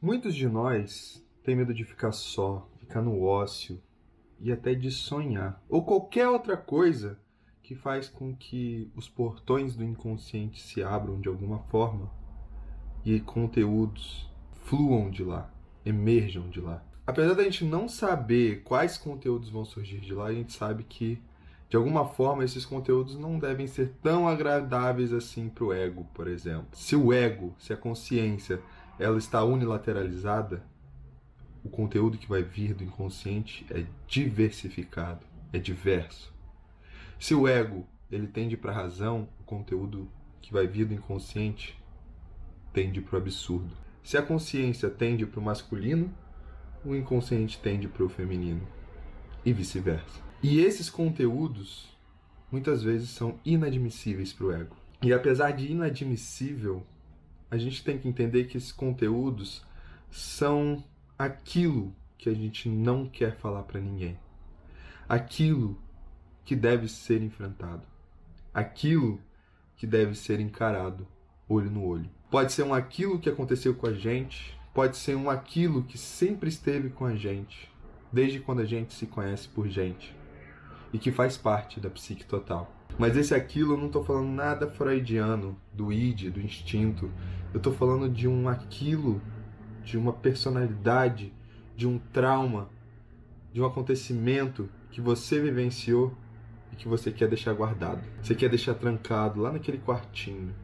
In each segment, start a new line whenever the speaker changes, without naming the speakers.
Muitos de nós têm medo de ficar só, ficar no ócio e até de sonhar, ou qualquer outra coisa que faz com que os portões do inconsciente se abram de alguma forma e conteúdos fluam de lá, emerjam de lá. Apesar da gente não saber quais conteúdos vão surgir de lá, a gente sabe que de alguma forma esses conteúdos não devem ser tão agradáveis assim para o ego, por exemplo. Se o ego, se a consciência, ela está unilateralizada, o conteúdo que vai vir do inconsciente é diversificado, é diverso. Se o ego ele tende para a razão, o conteúdo que vai vir do inconsciente tende para o absurdo. Se a consciência tende para o masculino, o inconsciente tende para o feminino e vice-versa. E esses conteúdos muitas vezes são inadmissíveis para o ego. E apesar de inadmissível, a gente tem que entender que esses conteúdos são aquilo que a gente não quer falar para ninguém. Aquilo que deve ser enfrentado. Aquilo que deve ser encarado olho no olho. Pode ser um aquilo que aconteceu com a gente, pode ser um aquilo que sempre esteve com a gente, desde quando a gente se conhece por gente e que faz parte da psique total. Mas esse aquilo eu não estou falando nada freudiano, do id, do instinto. Eu estou falando de um aquilo, de uma personalidade, de um trauma, de um acontecimento que você vivenciou e que você quer deixar guardado. Você quer deixar trancado lá naquele quartinho.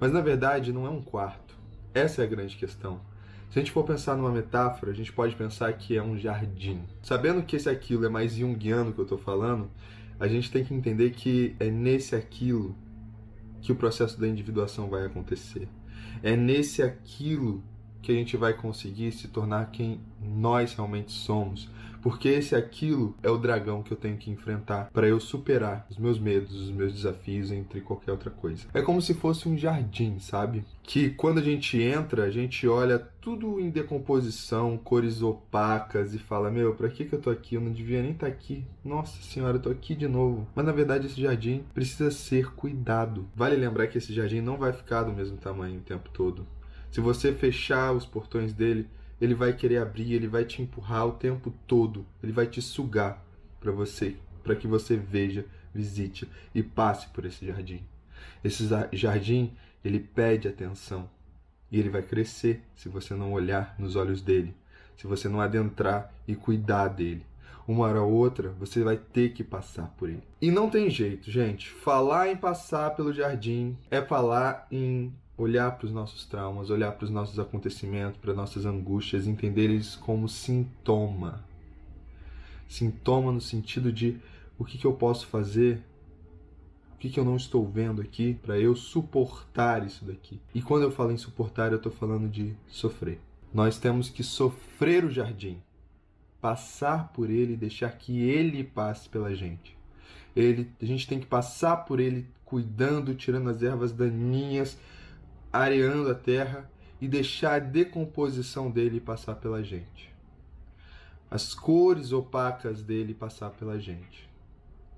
Mas na verdade não é um quarto. Essa é a grande questão. Se a gente for pensar numa metáfora, a gente pode pensar que é um jardim. Sabendo que esse aquilo é mais junguiano que eu estou falando, a gente tem que entender que é nesse aquilo que o processo da individuação vai acontecer. É nesse aquilo que a gente vai conseguir se tornar quem nós realmente somos. Porque esse aquilo é o dragão que eu tenho que enfrentar para eu superar os meus medos, os meus desafios, entre qualquer outra coisa. É como se fosse um jardim, sabe? Que quando a gente entra, a gente olha tudo em decomposição, cores opacas e fala: Meu, pra que, que eu tô aqui? Eu não devia nem estar tá aqui. Nossa senhora, eu tô aqui de novo. Mas na verdade, esse jardim precisa ser cuidado. Vale lembrar que esse jardim não vai ficar do mesmo tamanho o tempo todo. Se você fechar os portões dele, ele vai querer abrir, ele vai te empurrar o tempo todo, ele vai te sugar para você, para que você veja, visite e passe por esse jardim. Esse jardim, ele pede atenção e ele vai crescer se você não olhar nos olhos dele, se você não adentrar e cuidar dele. Uma hora ou outra, você vai ter que passar por ele. E não tem jeito, gente. Falar em passar pelo jardim é falar em olhar para os nossos traumas, olhar para os nossos acontecimentos, para nossas angústias, entender eles como sintoma. Sintoma no sentido de o que, que eu posso fazer, o que, que eu não estou vendo aqui para eu suportar isso daqui. E quando eu falo em suportar, eu estou falando de sofrer. Nós temos que sofrer o jardim, passar por ele e deixar que ele passe pela gente. Ele, a gente tem que passar por ele cuidando, tirando as ervas daninhas, areando a terra e deixar a decomposição dele passar pela gente. As cores opacas dele passar pela gente.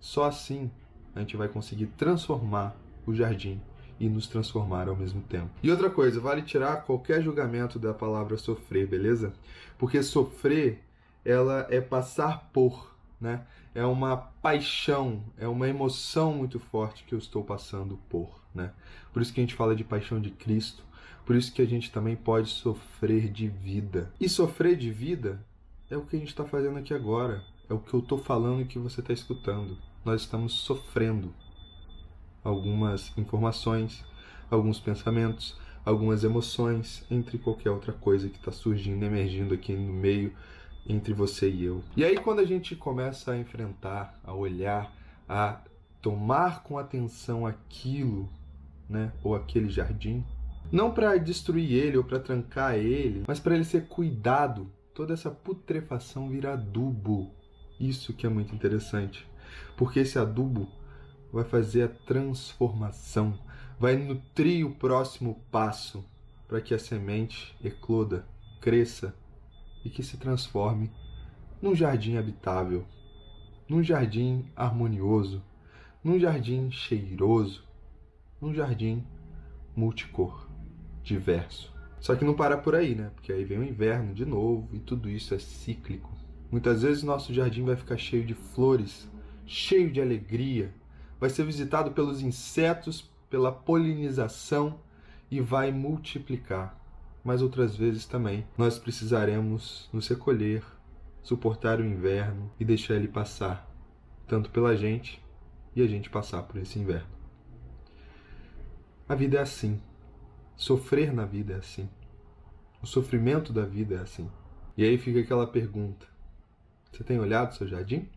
Só assim a gente vai conseguir transformar o jardim e nos transformar ao mesmo tempo. E outra coisa, vale tirar qualquer julgamento da palavra sofrer, beleza? Porque sofrer, ela é passar por, né? É uma paixão, é uma emoção muito forte que eu estou passando por né? Por isso que a gente fala de paixão de Cristo, por isso que a gente também pode sofrer de vida. E sofrer de vida é o que a gente está fazendo aqui agora, é o que eu estou falando e que você está escutando. Nós estamos sofrendo algumas informações, alguns pensamentos, algumas emoções, entre qualquer outra coisa que está surgindo, emergindo aqui no meio entre você e eu. E aí, quando a gente começa a enfrentar, a olhar, a tomar com atenção aquilo né, ou aquele jardim, não para destruir ele ou para trancar ele, mas para ele ser cuidado. Toda essa putrefação vira adubo. Isso que é muito interessante, porque esse adubo vai fazer a transformação, vai nutrir o próximo passo para que a semente ecloda, cresça e que se transforme num jardim habitável, num jardim harmonioso, num jardim cheiroso, num jardim multicor, diverso. Só que não para por aí, né? Porque aí vem o inverno de novo e tudo isso é cíclico. Muitas vezes nosso jardim vai ficar cheio de flores, cheio de alegria, vai ser visitado pelos insetos, pela polinização e vai multiplicar. Mas outras vezes também nós precisaremos nos recolher, suportar o inverno e deixar ele passar, tanto pela gente e a gente passar por esse inverno. A vida é assim. Sofrer na vida é assim. O sofrimento da vida é assim. E aí fica aquela pergunta: você tem olhado seu jardim?